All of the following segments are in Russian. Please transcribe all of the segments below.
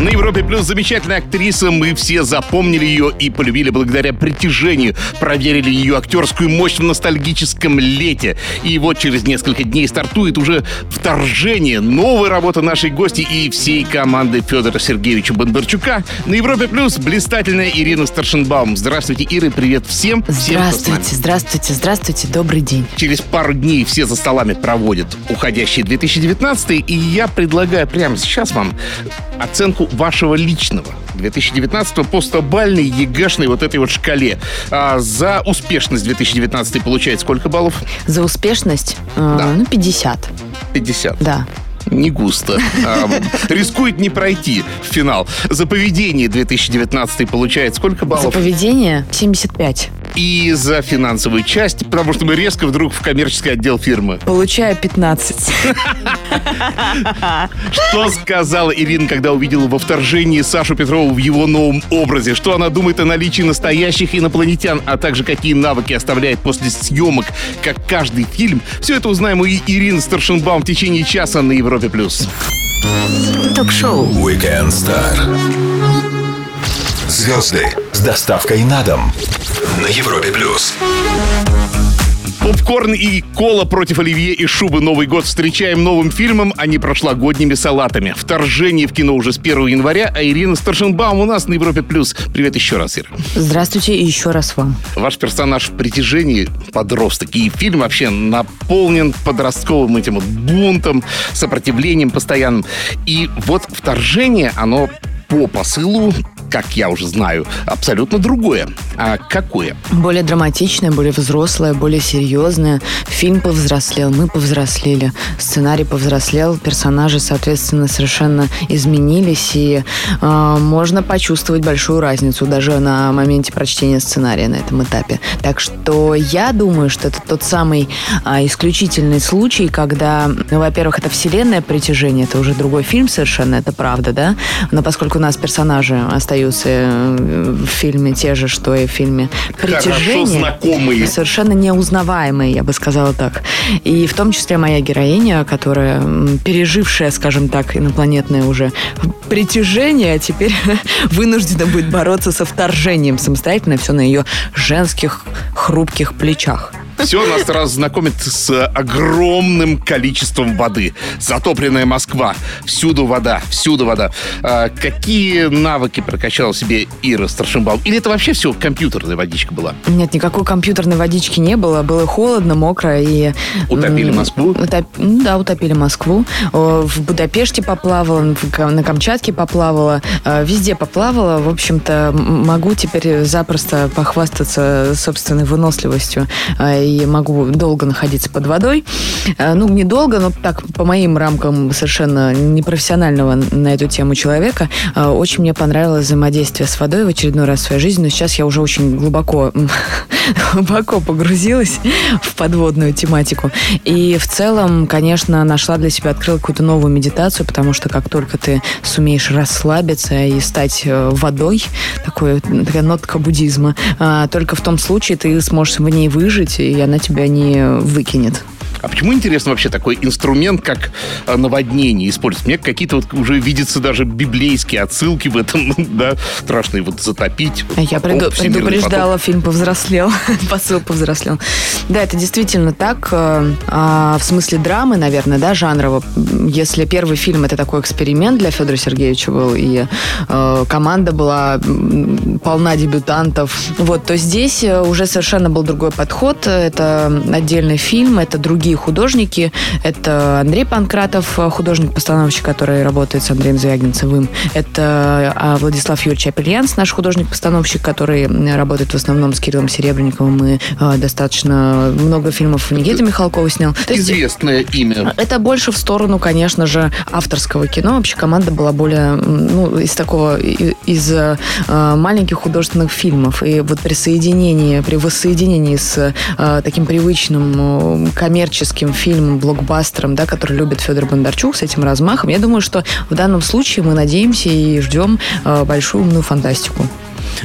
На Европе Плюс замечательная актриса. Мы все запомнили ее и полюбили благодаря притяжению. Проверили ее актерскую мощь в ностальгическом лете. И вот через несколько дней стартует уже вторжение. Новая работа нашей гости и всей команды Федора Сергеевича Бондарчука. На Европе Плюс блистательная Ирина Старшенбаум. Здравствуйте, Ира, привет всем. всем. Здравствуйте, здравствуйте, здравствуйте, добрый день. Через пару дней все за столами проводят уходящий 2019 и я предлагаю прямо сейчас вам оценку вашего личного 2019 по стобальной ЕГЭшной вот этой вот шкале. А за успешность 2019 получает сколько баллов? За успешность, э, Да. ну, 50, 50. да. Не густо. А, рискует не пройти в финал. За поведение 2019 получает сколько За баллов? поведение 75. И за финансовую часть, потому что мы резко вдруг в коммерческий отдел фирмы. Получаю 15. Что сказала Ирина, когда увидела во вторжении Сашу Петрова в его новом образе? Что она думает о наличии настоящих инопланетян, а также какие навыки оставляет после съемок, как каждый фильм? Все это узнаем у И- Ирины Старшенбаум в течение часа на Европе+. плюс. Ток-шоу Weekend Star. Звезды с доставкой на дом на Европе плюс. Попкорн и кола против оливье и шубы Новый год встречаем новым фильмом, а не прошлогодними салатами. Вторжение в кино уже с 1 января, а Ирина Старшенбаум у нас на Европе+. плюс. Привет еще раз, Ира. Здравствуйте и еще раз вам. Ваш персонаж в притяжении подросток. И фильм вообще наполнен подростковым этим вот бунтом, сопротивлением постоянным. И вот вторжение, оно по посылу, как я уже знаю, абсолютно другое. А какое? Более драматичное, более взрослое, более серьезное. Фильм повзрослел, мы повзрослели, сценарий повзрослел, персонажи, соответственно, совершенно изменились, и э, можно почувствовать большую разницу даже на моменте прочтения сценария на этом этапе. Так что я думаю, что это тот самый а, исключительный случай, когда, ну, во-первых, это вселенная притяжение, это уже другой фильм совершенно, это правда, да, но поскольку у нас персонажи остаются э, в фильме те же, что и в фильме Хорошо притяжение. знакомые. Совершенно неузнаваемые, я бы сказала так. И в том числе моя героиня, которая пережившая, скажем так, инопланетное уже притяжение, а теперь вынуждена будет бороться со вторжением самостоятельно, все на ее женских хрупких плечах. Все нас сразу знакомит с огромным количеством воды. Затопленная Москва. Всюду вода, всюду вода. А какие навыки прокачала себе Ира Старшенбаум? Или это вообще все компьютерная водичка была? Нет, никакой компьютерной водички не было. Было холодно, мокро и... Утопили Москву? утоп- ну Да, утопили Москву. В Будапеште поплавала, на Камчатке поплавала. э, Везде поплавала. В общем-то, могу теперь запросто похвастаться собственной выносливостью. э, И могу долго находиться под водой. Э, Ну, недолго, но так, по моим рамкам совершенно непрофессионального на эту тему человека, э, очень мне понравилось взаимодействие с водой в очередной раз в своей жизни. Но сейчас я уже очень глубоко глубоко погрузилась в подводную тематику. И в целом, конечно, нашла для себя, открыла какую-то новую медитацию, потому что как только ты сумеешь расслабиться и стать э, водой, такой, такая нотка буддизма, только в том случае ты сможешь в ней выжить, и она тебя не выкинет. А почему интересно вообще такой инструмент, как э, наводнение использовать? Мне какие-то вот уже видятся даже библейские отсылки в этом, да, страшно вот затопить. Я Оп, преду- всемирный предупреждала, фильм повзрослел, посыл повзрослел. Да, это действительно так. э, а, в смысле драмы, наверное, да, жанрово. Если первый фильм это такой эксперимент для Федора Сергеевича был, и э, команда была полна дебютантов, вот, то здесь уже совершенно был другой подход. Это отдельный фильм, это другие художники. Это Андрей Панкратов, художник-постановщик, который работает с Андреем Звягинцевым. Это а, Владислав Юрьевич Апельянс, наш художник-постановщик, который работает в основном с Кириллом Серебренниковым и э, достаточно много фильмов Никиты Михалкова снял. То есть Известное имя. это больше в сторону, конечно же, авторского кино. Вообще команда была более, ну, из такого, из э, маленьких художественных фильмов. И вот при соединении, при воссоединении с э, таким привычным э, коммерческим фильмом, блокбастером, да, который любит Федор Бондарчук с этим размахом, я думаю, что в данном случае мы надеемся и ждем э, большую умную фантастику.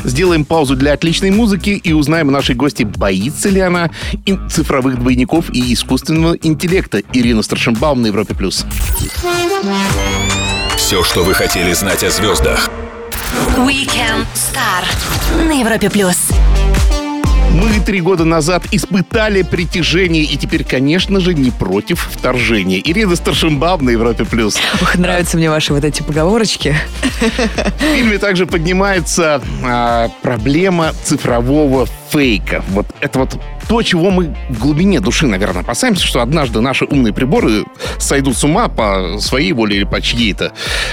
Сделаем паузу для отличной музыки и узнаем у нашей гости, боится ли она цифровых двойников и искусственного интеллекта. Ирина Старшенбаум на Европе+. плюс. Все, что вы хотели знать о звездах. Weekend Star на Европе+. плюс. Мы три года назад испытали притяжение и теперь, конечно же, не против вторжения. Ирина Старшинбаб на Европе+. плюс. Ох, нравятся мне ваши вот эти поговорочки. В фильме также поднимается а, проблема цифрового фейка. Вот это вот то, чего мы в глубине души, наверное, опасаемся, что однажды наши умные приборы сойдут с ума по своей воле или по чьей-то.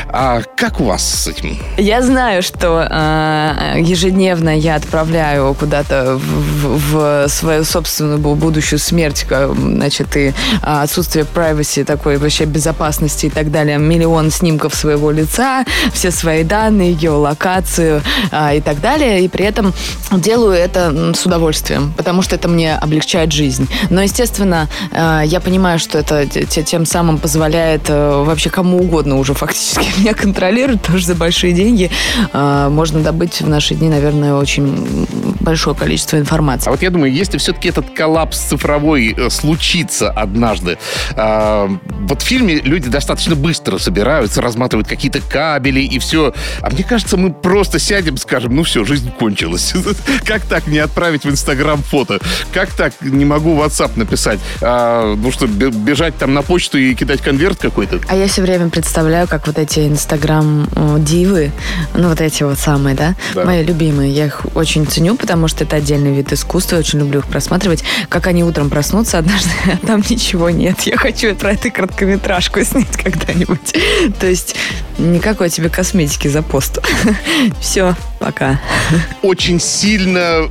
А как у вас с этим? Я знаю, что э, ежедневно я отправляю куда-то в, в свою собственную будущую смерть, значит, и отсутствие privacy, такой вообще безопасности и так далее, миллион снимков своего лица, все свои данные, геолокацию э, и так далее, и при этом делаю это с удовольствием, потому что это мне облегчает жизнь. Но, естественно, э, я понимаю, что это тем самым позволяет э, вообще кому угодно уже фактически меня контролировать, что за большие деньги э, можно добыть в наши дни, наверное, очень большое количество информации. А вот я думаю, если все-таки этот коллапс цифровой случится однажды, вот в фильме люди достаточно быстро собираются, разматывают какие-то кабели и все. А мне кажется, мы просто сядем, скажем, ну все, жизнь кончилась. Как так не отправить в Инстаграм фото. Как так не могу WhatsApp написать? А, ну что, бежать там на почту и кидать конверт какой-то? А я все время представляю, как вот эти Инстаграм-дивы, ну вот эти вот самые, да? да, мои любимые. Я их очень ценю, потому что это отдельный вид искусства, очень люблю их просматривать. Как они утром проснутся однажды, а там ничего нет. Я хочу про эту короткометражку снять когда-нибудь. То есть никакой тебе косметики за пост. Все, пока. Очень сильно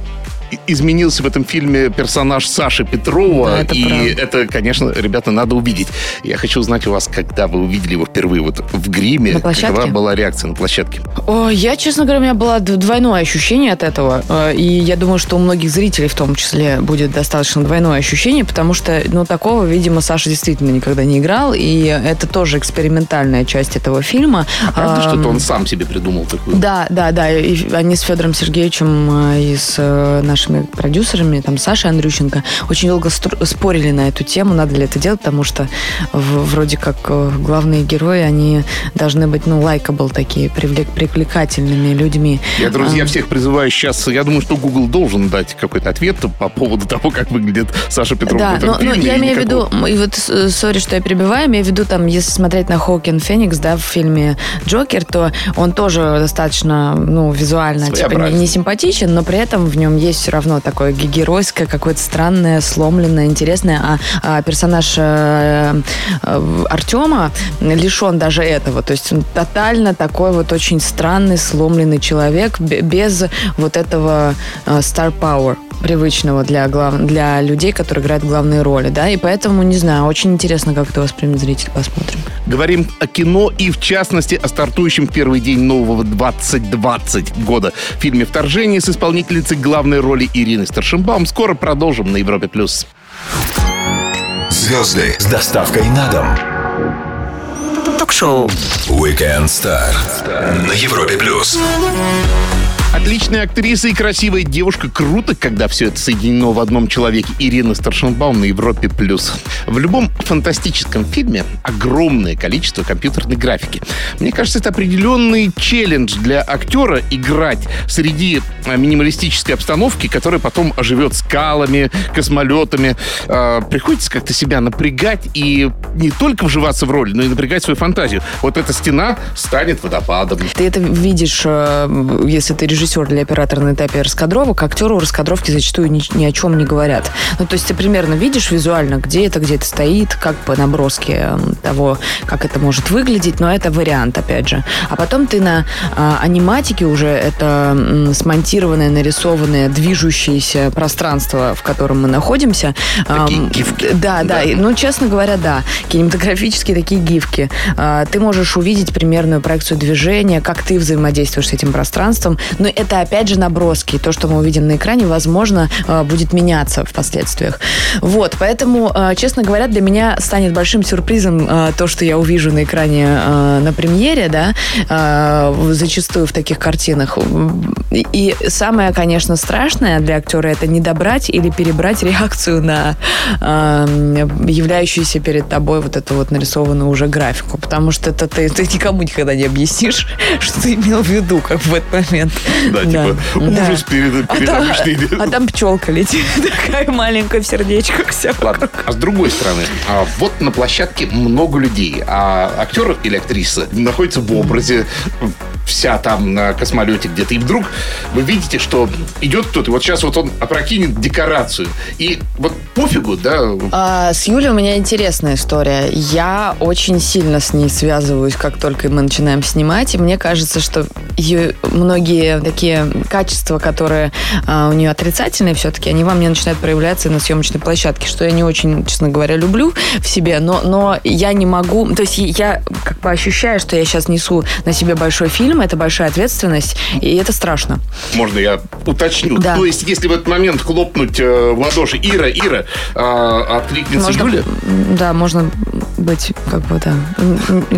изменился в этом фильме персонаж Саши Петрова. Да, это и правда. это, конечно, ребята, надо увидеть. Я хочу узнать у вас, когда вы увидели его впервые вот в гриме. Какова была реакция на площадке? О, я, честно говоря, у меня было двойное ощущение от этого. Э, и я думаю, что у многих зрителей в том числе будет достаточно двойное ощущение, потому что, ну, такого, видимо, Саша действительно никогда не играл. И это тоже экспериментальная часть этого фильма. А правда, что это он сам себе придумал такую? Да, да, да. И они с Федором Сергеевичем э, из э, нашей нашими продюсерами, там, Сашей Андрющенко, очень долго спорили на эту тему, надо ли это делать, потому что вроде как э, главные герои, они должны быть, ну, likable такие, привлек, привлекательными людьми. Я, друзья, а, всех призываю сейчас, я думаю, что Google должен дать какой-то ответ по поводу того, как выглядит Саша Петров да, но. Но я имею в виду, и вот, sorry, что я перебиваю, имею в виду, там, если смотреть на Хоакин Феникс, да, в фильме Джокер, то он тоже достаточно, ну, визуально, типа, не, не симпатичен, но при этом в нем есть равно такое геройское, какое-то странное, сломленное, интересное. А, а персонаж э, э, Артема лишен даже этого. То есть он тотально такой вот очень странный, сломленный человек без вот этого э, star power привычного для, глав... для людей, которые играют главные роли, да, и поэтому, не знаю, очень интересно, как это воспримет зритель, посмотрим. Говорим о кино и, в частности, о стартующем первый день нового 2020 года фильме «Вторжение» с исполнительницей главной роли Ирины Старшинбаум. Скоро продолжим на Европе+. плюс. Звезды с доставкой на дом. Ток-шоу Weekend Star на Европе+. плюс. Отличная актриса и красивая девушка. Круто, когда все это соединено в одном человеке. Ирина Старшенбаум на Европе+. плюс. В любом фантастическом фильме огромное количество компьютерной графики. Мне кажется, это определенный челлендж для актера играть среди а, минималистической обстановки, которая потом оживет скалами, космолетами. Э, приходится как-то себя напрягать и не только вживаться в роль, но и напрягать свою фантазию. Вот эта стена станет водопадом. Ты это видишь, э, если ты режиссер режиссер для оператора на этапе раскадровок, актеру раскадровки зачастую ни, ни о чем не говорят. Ну, то есть ты примерно видишь визуально, где это, где это стоит, как по наброске того, как это может выглядеть, но это вариант, опять же. А потом ты на а, аниматике уже это м, смонтированное, нарисованное, движущееся пространство, в котором мы находимся. Такие а, гифки. Да, да, да. Ну, честно говоря, да. Кинематографические такие гифки. А, ты можешь увидеть примерную проекцию движения, как ты взаимодействуешь с этим пространством. Но это опять же наброски. То, что мы увидим на экране, возможно, э, будет меняться в последствиях. Вот, поэтому, э, честно говоря, для меня станет большим сюрпризом э, то, что я увижу на экране на премьере, да, зачастую в таких картинах. И самое, конечно, страшное для актера это не добрать или перебрать реакцию на являющуюся перед тобой вот эту вот нарисованную уже графику, потому что это ты, ты никому никогда не объяснишь, что ты имел в виду, как в этот момент. Да, типа ужас перед, а обычной... А там пчелка летит, такая маленькая в сердечках вся Ладно, а с другой стороны, а вот на площадке много людей, а актер или актриса находится в образе, вся там на космолете где-то, и вдруг вы видите, что идет кто-то, вот сейчас вот он опрокинет декорацию, и вот пофигу, да? А, с Юлей у меня интересная история. Я очень сильно с ней связываюсь, как только мы начинаем снимать, и мне кажется, что ее многие такие качества, которые а, у нее отрицательные все-таки, они во мне начинают проявляться на съемочной площадке, что я не очень, честно говоря, люблю в себе, но, но я не могу, то есть я как бы ощущаю, что я сейчас несу на себе большой фильм, это большая ответственность, и это страшно. Можно я уточню? Да. То есть, если в этот момент хлопнуть э, в ладоши Ира, Ира, э, откликнется можно, Юля? Да, можно быть, как бы, да,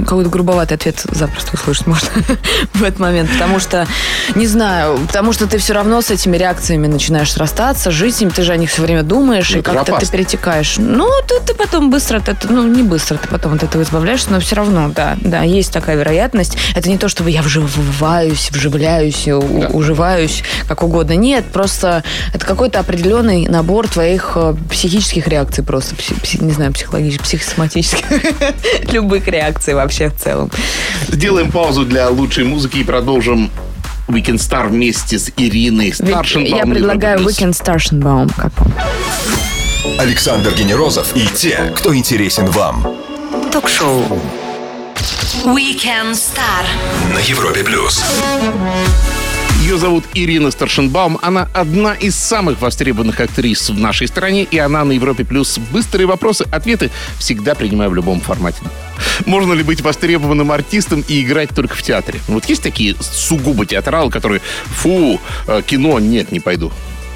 какой-то грубоватый ответ запросто услышать можно в этот момент, потому что, не знаю, потому что ты все равно с этими реакциями начинаешь срастаться, жить с ними, ты же о них все время думаешь, Ну, и как-то ты перетекаешь. Ну, ты, ты потом быстро, этого- ну, не быстро, ты потом от этого избавляешься, но все равно, да, да, есть такая вероятность. Это не то, чтобы я вживаюсь, вживляюсь, у- Да. уживаюсь, как угодно. Нет, просто это какой-то определенный набор твоих э, психических реакций просто, пси- пси- не знаю, психологических, психосоматических, любых реакций вообще в целом. Сделаем паузу для лучшей музыки и продолжим Weekend Star вместе с Ириной Старшинбаум. Я предлагаю. Weekend Starshенbaum. Как вам? Александр Генерозов и те, кто интересен вам. Ток-шоу. Weekend Star. На Европе плюс. Ее зовут Ирина Старшинбаум. Она одна из самых востребованных актрис в нашей стране, и она на Европе Плюс. Быстрые вопросы, ответы всегда принимаю в любом формате. Можно ли быть востребованным артистом и играть только в театре? Вот есть такие сугубо театралы, которые, фу, э, кино, нет, не пойду.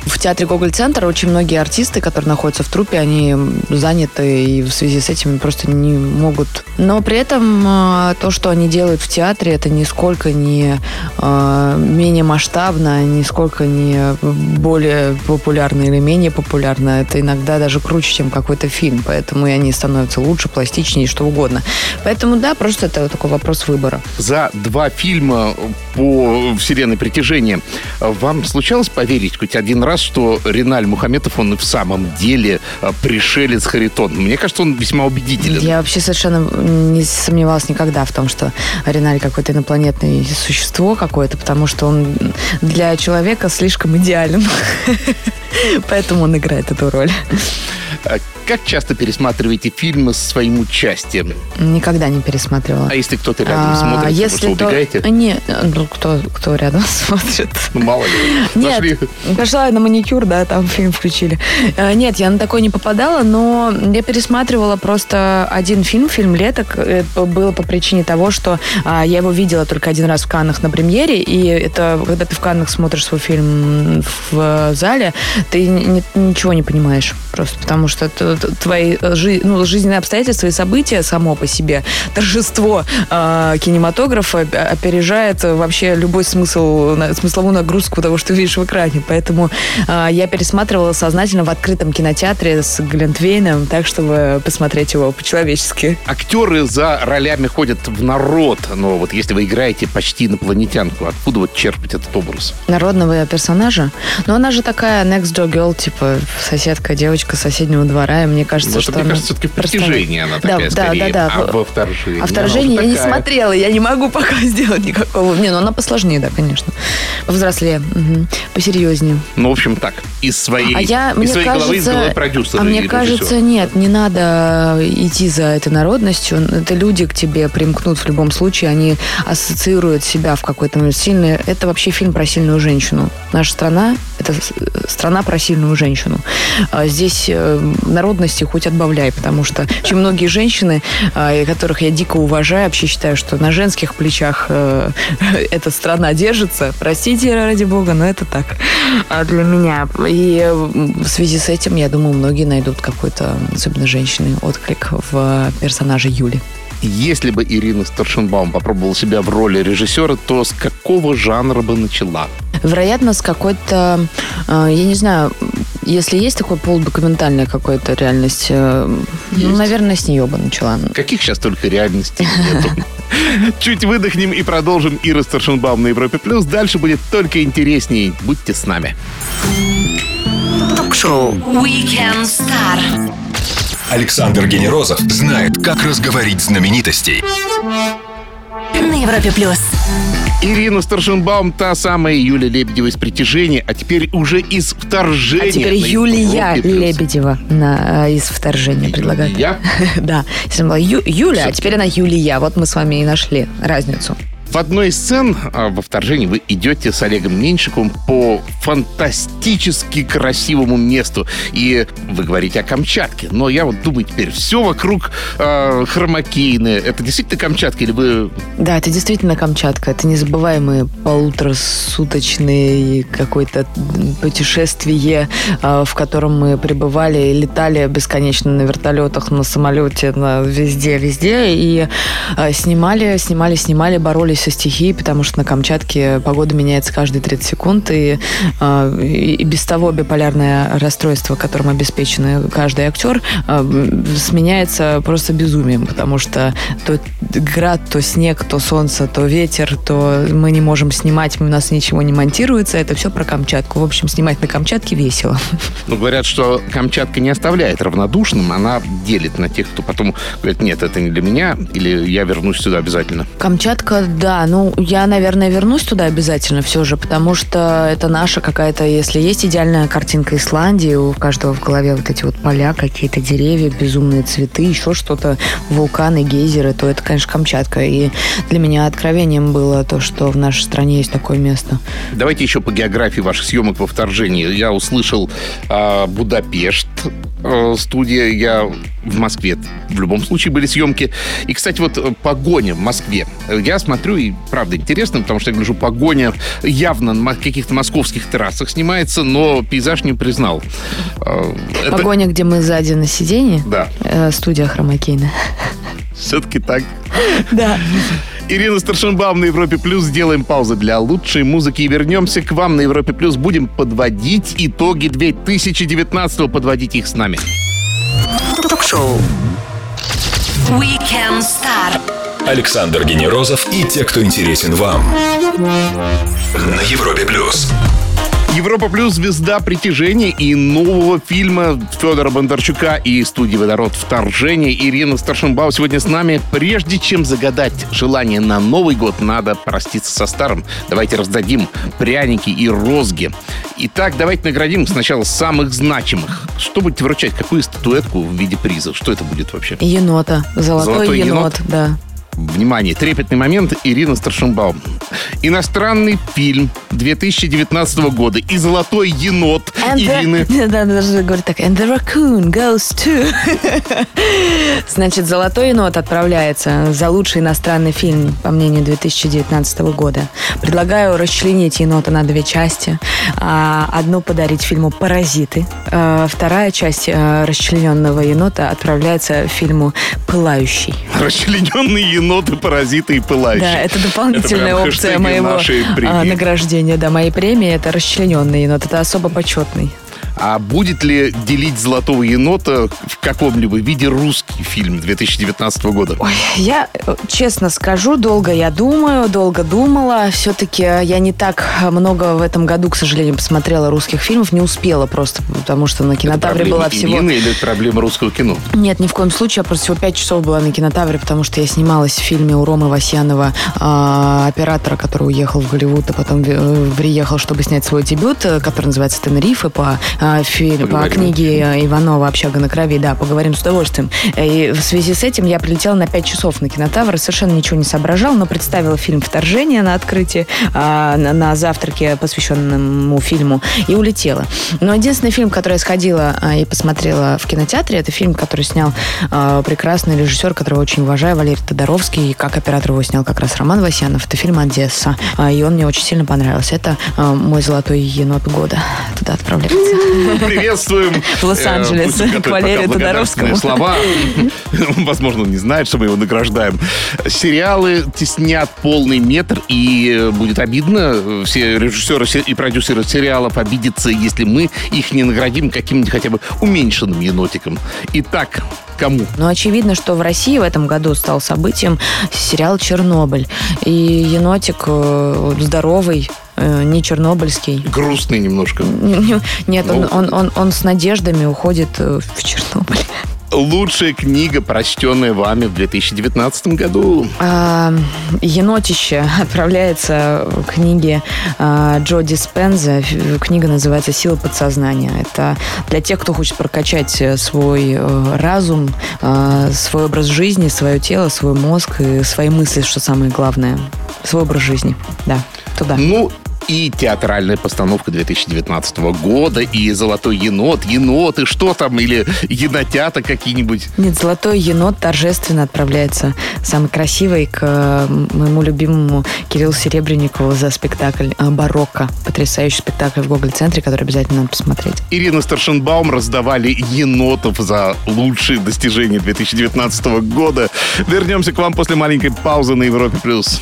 В театре Гоголь-центр очень многие артисты, которые находятся в трупе, они заняты и в связи с этим просто не могут. Но при этом э, то, что они делают в театре, это нисколько не э, менее масштабно, нисколько не более популярно или менее популярно. Это иногда даже круче, чем какой-то фильм. Поэтому и они становятся лучше, пластичнее, что угодно. Поэтому да, просто это такой вопрос выбора. За два фильма по вселенной притяжения вам случалось поверить хоть один раз, что Реналь Мухаметов, он и в самом деле э, пришелец Харитон? Мне кажется, он весьма убедителен. Я вообще совершенно не сомневалась никогда в том, что Риналь какое-то инопланетное существо какое-то, потому что он для человека слишком идеален. Поэтому он играет эту роль. А Как часто пересматриваете фильмы с своим участием? Никогда не пересматривала. А если кто-то рядом А, смотрит, если вы что, то- убегаете? Не, ну, кто, кто рядом смотрит? Ну, мало ли. Нет, Зашли. пошла на маникюр, да, там фильм включили. Э, Нет, я на такой не попадала, но я пересматривала просто один фильм, фильм «Лето». к- Это было по причине того, что а, я его видела только один раз в Каннах на премьере, и это, когда ты в Каннах смотришь свой фильм в зале, ты ни- ничего не понимаешь просто, потому что т- твои э, ну, жизненные обстоятельства и события само по себе, торжество э, кинематографа опережает вообще любой смысл, смысловую нагрузку того, что видишь в экране. Поэтому э, я пересматривала сознательно в открытом кинотеатре с Глинтвейном, так, чтобы посмотреть его по-человечески. Актеры за ролями ходят в народ, но вот если вы играете почти инопланетянку, откуда вот черпать этот образ? Народного персонажа. Но она же такая next door girl, типа соседка, девочка соседнего двора, и мне кажется, Ну, что мне она кажется, все-таки притяжении она Да, такая да, скорее. да, да. А во вторжении? А вторжение она я уже не такая. смотрела, я не могу пока сделать никакого. Не, ну она посложнее, да, конечно. Повзрослее, мгм, посерьезнее. Ну, в общем, так. Из своей, А я, из мне своей головы, из кажется, головы продюсера а мне режиссера. кажется, нет, не надо идти за этой народностью. Это люди к тебе примкнут в любом случае, они ассоциируют себя в какой-то момент сильно. Это вообще фильм про сильную женщину. Наша страна – это с- страна про сильную женщину. А Здесь э, народ трудностей хоть отбавляй, потому что очень многие женщины, э, которых я дико уважаю, вообще считаю, что на женских плечах э, эта страна держится. Простите, ради бога, но это так а для меня. И в связи с этим, я думаю, многие найдут какой-то, особенно женщины, отклик в персонаже Юли. Если бы Ирина Старшенбаум попробовала себя в роли режиссера, то с какого жанра бы начала? Вероятно, с какой-то, э, я не знаю, если есть такой полудокументальная какая-то реальность, э, ну, наверное, с нее бы начала. Каких сейчас только реальностей нету. Чуть выдохнем и продолжим Ира Старшенбаум на Европе+. плюс. Дальше будет только интересней. Будьте с нами. Ток-шоу Weekend Star. Александр Генерозов знает, как разговорить знаменитостей. На Европе плюс. Ирина Старшенбаум, та самая Юля Лебедева из «Притяжения», а теперь уже из «Вторжения». А теперь на Юлия. Лебедева на, э, из вторжения предлагает. Юлия? Да. Ю- Юля, а теперь она Юлия. Вот мы с вами и нашли разницу. В одной из сцен а, во вторжении вы идете с Олегом Меньшиковым по фантастически красивому месту. И вы говорите о Камчатке. Но я вот думаю теперь, все вокруг э, хромакейны. Это действительно Камчатка или вы... Да, это действительно Камчатка. Это незабываемый полуторасуточный какое-то путешествие, а, в котором мы пребывали и летали бесконечно на вертолетах, на самолете, на везде, везде. И а, снимали, снимали, снимали, боролись со стихией, потому что на Камчатке погода меняется каждые 30 секунд. И, а, и без того биполярное расстройство, которым обеспечен каждый актер, а, сменяется просто безумием, потому что то град, то снег, то солнце, то ветер, то мы не можем снимать, у нас ничего не монтируется. Это все про Камчатку. В общем, снимать на Камчатке весело. Ну, говорят, что Камчатка не оставляет равнодушным, она делит на тех, кто потом говорит, нет, это не для меня, или я вернусь сюда обязательно. Камчатка, да, ну, я, наверное, вернусь туда обязательно все же, потому что это наша какая-то, если есть идеальная картинка Исландии, у каждого в голове вот эти вот поля, какие-то деревья, безумные цветы, еще что-то, вулканы, гейзеры, то это, конечно, Камчатка. И для меня откровением было то, что в нашей стране есть такое место. Давайте еще по географии ваших съемок во вторжении. Я услышал а, Будапешт, э, студия, я в Москве. В любом случае были съемки. И, кстати, вот э, погоня в Москве. Я смотрю, и правда интересно, потому что я гляжу, погоня явно на каких-то московских террасах снимается, но пейзаж не признал. Э, это- Погоня, где мы сзади на сиденье. Да, Э, студия Хромакейна. все-таки так. Да. Ирина Старшенбаум на Европе Плюс. Сделаем паузу для лучшей музыки и вернемся к вам на Европе Плюс. Будем подводить итоги 2019 подводить их с нами. Ток-шоу Weekend Star. Александр Генерозов и те, кто интересен вам. На Европе плюс. Европа Плюс звезда притяжения и нового фильма Федора Бондарчука и студии «Водород. Вторжение». Ирина Старшенбау сегодня с нами. Прежде чем загадать желание на Новый год, надо проститься со старым. Давайте раздадим пряники и розги. Итак, давайте наградим сначала самых значимых. Что будете вручать? Какую статуэтку в виде приза? Что это будет вообще? Енота. Золотой, Золотой енот? енот, да. Внимание, трепетный момент. Ирина Старшенбаум. Иностранный фильм 2019 года и «Золотой енот» And Ирины. the, да, даже говорит так, and the raccoon goes too. Значит, «Золотой енот» отправляется за лучший иностранный фильм, по мнению 2019 года. Предлагаю расчленить енота на две части. А, Одну подарить фильму «Паразиты». А, Вторая часть а, расчлененного енота отправляется фильму «Пылающий». Расчлененные еноты, паразиты и пылающие. Да, это дополнительная прям опция моего нашей а, награждения, да, моей премии. Это расчлененный енот. Это особо почетный. А будет ли делить «Золотого енота» в каком-либо виде русский фильм 2019 года? Ой, я э, честно скажу, долго я думаю, долго думала. Все-таки я не так много в этом году, к сожалению, посмотрела русских фильмов, не успела просто, потому что на кинотавре была всего... Или проблема русского кино? Нет, ни в коем случае. Я просто всего пять часов была на кинотавре, потому что я снималась в фильме у Ромы Васьянова, а, оператора, который уехал в Голливуд, а потом э, приехал, чтобы снять свой дебют, э, который называется «Тенерифе» по фильм по Поговорим. книге Иванова «Общага на крови». Да, поговорим с удовольствием. И в связи с этим я прилетела на 5 часов на кинотавр, совершенно ничего не соображал, но представила фильм «Вторжение» на открытии, а, на, завтраке, посвященному фильму, и улетела. Но единственный фильм, который я сходила а, и посмотрела в кинотеатре, это фильм, который снял а, прекрасный режиссер, которого очень уважаю, Валерий Тодоровский, и как оператор его снял как раз Роман Васянов. Это фильм «Одесса», А, и он мне очень сильно понравился. Это а, мой золотой енот года. Туда отправляется. Приветствуем. В Лос-Анджелес. Э, пусть готовит К Валерию Тодоровскому. слова. Возможно, он не знает, что мы его награждаем. Сериалы теснят полный метр, и э, будет обидно. Все режиссеры се- и продюсеры сериалов обидятся, если мы их не наградим каким-нибудь хотя бы уменьшенным енотиком. Итак, кому? Но очевидно, что в России в этом году стал событием сериал «Чернобыль». И енотик э, здоровый, э, не чернобыльский. Грустный немножко. Не- не- Нет, он, Ну. он, он, он с надеждами уходит э, в Чернобыль. Лучшая книга, прочтенная вами в 2019 году. А, Енотище отправляется к книге а, Джо Диспенза. Книга называется «Сила подсознания». Это для тех, кто хочет прокачать свой э, разум, э, свой образ жизни, свое тело, свой мозг и свои мысли, что самое главное. Свой образ жизни. Да, туда. Ну, и театральная постановка 2019 года, и «Золотой енот», еноты, что там, или енотята какие-нибудь. Нет, «Золотой енот» торжественно отправляется самый красивый к э, моему любимому Кириллу Серебренникову за спектакль э, «Барокко». Потрясающий спектакль в Гоголь-центре, который обязательно надо посмотреть. Ирина Старшенбаум раздавали енотов за лучшие достижения 2019 года. Вернемся к вам после маленькой паузы на Европе+. плюс.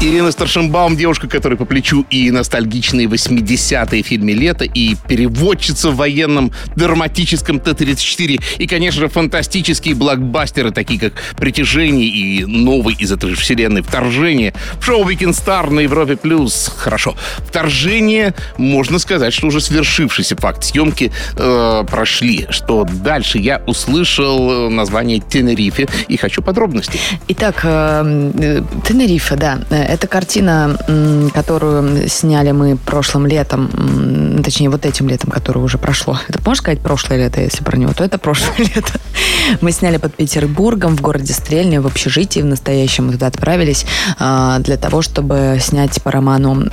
Ирина Старшенбаум, девушка, которая по плечу и ностальгичные 80-е в фильме и переводчица в военном драматическом Т-34, и, конечно же, фантастические блокбастеры, такие как «Притяжение» и новый из этой же вселенной «Вторжение». В шоу «Weekend Star» на Европе+. плюс. Хорошо. «Вторжение», можно сказать, что уже свершившийся факт съемки э, прошли. Что дальше? Я услышал э, название «Тенерифе» и хочу подробностей. Итак, э, э, Тенерифе, да. Это картина, которую сняли мы прошлым летом, точнее, вот этим летом, которое уже прошло. Это можно сказать прошлое лето, если про него, то это прошлое лето. Мы сняли под Петербургом в городе Стрельне, в общежитии в настоящем. Мы туда отправились а, для того, чтобы снять по роману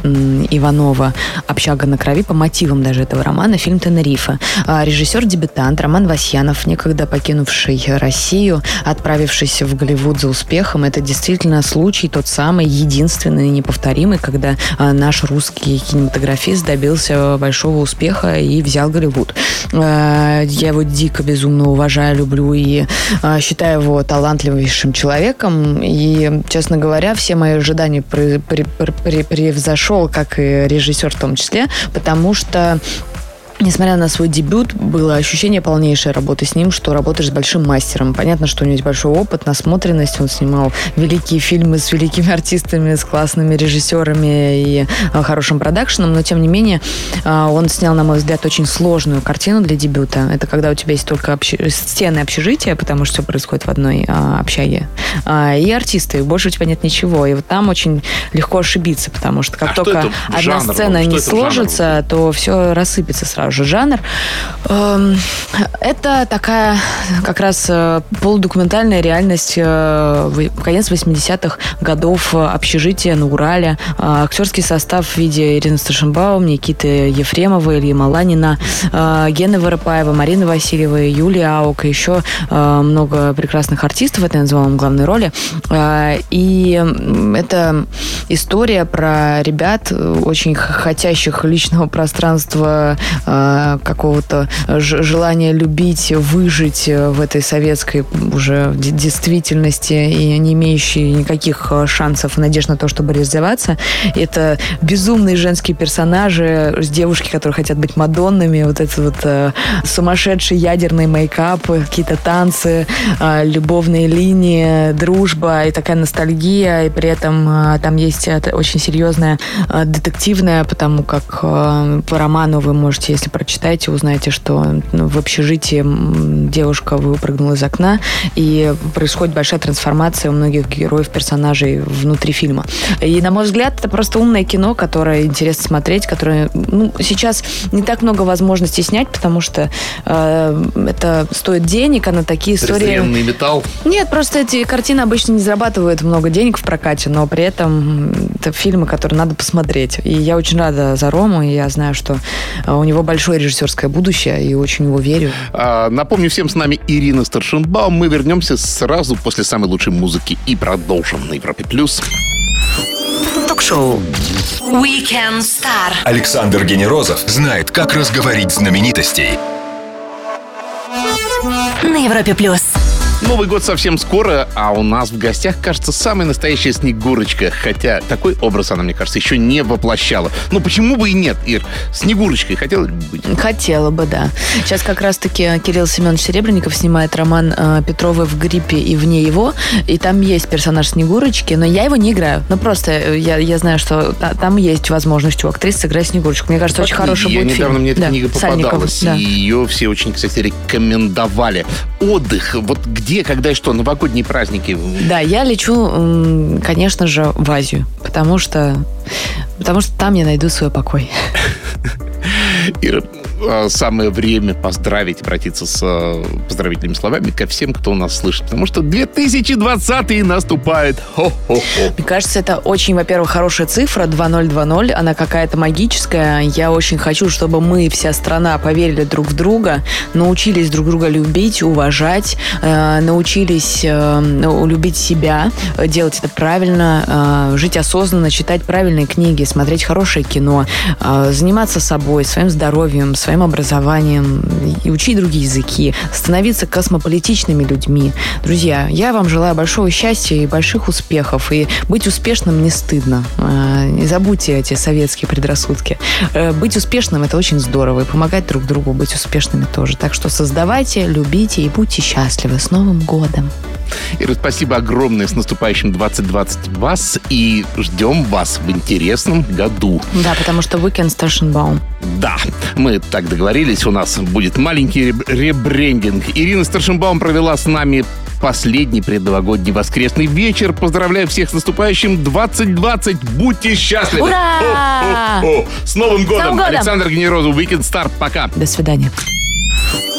Иванова «Общага на крови», по мотивам даже этого романа, фильм «Тенерифе». А, Режиссер-дебютант Роман Васьянов, некогда покинувший Россию, отправившийся в Голливуд за успехом. Это действительно случай тот самый, единственный и неповторимый, когда а, наш русский кинематографист добился большого успеха и взял Голливуд. А, Я его дико безумно уважаю, люблю и а, считаю его талантливейшим человеком. И, честно говоря, все мои ожидания пре- пре- пре- пре- превзошел, как и режиссер в том числе, потому что Несмотря на свой дебют, было ощущение полнейшей работы с ним, что работаешь с большим мастером. Понятно, что у него есть большой опыт, насмотренность. Он снимал великие фильмы с великими артистами, с классными режиссерами и а, хорошим продакшеном, но тем не менее а, он снял, на мой взгляд, очень сложную картину для дебюта. Это когда у тебя есть только общ- стены общежития, потому что все происходит в одной а, общаге, а, и артисты, и больше у тебя нет ничего. И вот там очень легко ошибиться, потому что как А что только это одна жанр сцена Что не это жанр сложится, то все рассыпется сразу же. Жанр. Эм, Это такая как раз э, полудокументальная реальность э, конец 80-х годов э, общежития на Урале. Актерский состав в виде Ирины Старшенбаум, Никиты Ефремова, Ильи Маланина, Гены Воропаева, Марины Васильевой, Юлия Аук, и еще много прекрасных артистов в этой называемой главной роли. И это история про ребят, очень хотящих личного пространства, какого-то ж- желания любить, выжить э, в этой советской уже действительности и не имеющей никаких э, шансов и надежд на то, чтобы реализоваться. Это безумные женские персонажи девушки, которые хотят быть Мадоннами, вот этот вот э, сумасшедший ядерный мейкап, какие-то танцы, э, любовные линии, дружба и такая ностальгия, и при этом э, там есть э, очень серьезная э, детективная, потому как э, по роману вы можете, если если прочитаете, узнаете, что ну, в общежитии девушка выпрыгнула из окна, и происходит большая трансформация у многих героев, персонажей внутри фильма. И, на мой взгляд, это просто умное кино, которое интересно смотреть, которое ну, сейчас не так много возможностей снять, потому что э, это стоит денег, а на такие истории... Металл? Нет, просто эти картины обычно не зарабатывают много денег в прокате, но при этом это фильмы, которые надо посмотреть. И я очень рада за Рому, и я знаю, что э, у него большое режиссерское будущее, и очень его верю. А, напомню всем, с нами Ирина Старшинбаум. Мы вернемся сразу после самой лучшей музыки и продолжим на Европе+. плюс. Ток-шоу. Weekend Star. Александр Генерозов знает, как разговорить знаменитостей. На Европе+. плюс. Новый год совсем скоро, а у нас в гостях, кажется, самая настоящая Снегурочка. Хотя такой образ она, мне кажется, еще не воплощала. Ну почему бы и нет, Ир? Снегурочкой хотела бы быть? Хотела бы, да. Сейчас как раз-таки Кирилл Семенович Серебренников снимает роман э, Петровы в гриппе и вне его. И там есть персонаж Снегурочки, но я его не играю. Ну просто э, я, я знаю, что там есть возможность у актрисы сыграть Снегурочку. Мне кажется, очень хороший будет недавно фильм. мне эта да. книга попадалась, Сальников, и ее все очень, кстати, рекомендовали. Отдых. Вот где, когда и что? Новогодние праздники? Да, я лечу, конечно же, в Азию, потому что, потому что там я найду свой покой. Ира, самое время поздравить, обратиться с а, поздравительными словами ко всем, кто нас слышит. Потому что 2020 наступает. Хо-хо-хо. Мне кажется, это очень, во-первых, хорошая цифра, 2020. Она какая-то магическая. Я очень хочу, чтобы мы, вся страна, поверили друг в друга, научились друг друга любить, уважать, э, научились э, любить себя, делать это правильно, э, жить осознанно, читать правильные книги, смотреть хорошее кино, э, заниматься собой, своим здоровьем, своим образованием и учить другие языки, становиться космополитичными людьми. Друзья, я вам желаю большого счастья и больших успехов. И быть успешным не стыдно. Э, не забудьте эти советские предрассудки. Э, быть успешным – это очень здорово. И помогать друг другу быть успешными тоже. Так что создавайте, любите и будьте счастливы. С Новым годом! Ира, спасибо огромное. С наступающим 2020 вас. И ждем вас в интересном году. Да, потому что Weekend Старшенбаум. Да, мы так договорились. У нас будет маленький ребрендинг. Ирина Старшенбаум провела с нами последний предновогодний воскресный вечер. Поздравляю всех с наступающим 2020. Будьте счастливы! Ура! Хо-хо-хо! С Новым годом! Новым годом! Александр Генерозов, Weekend Star. Пока! До свидания.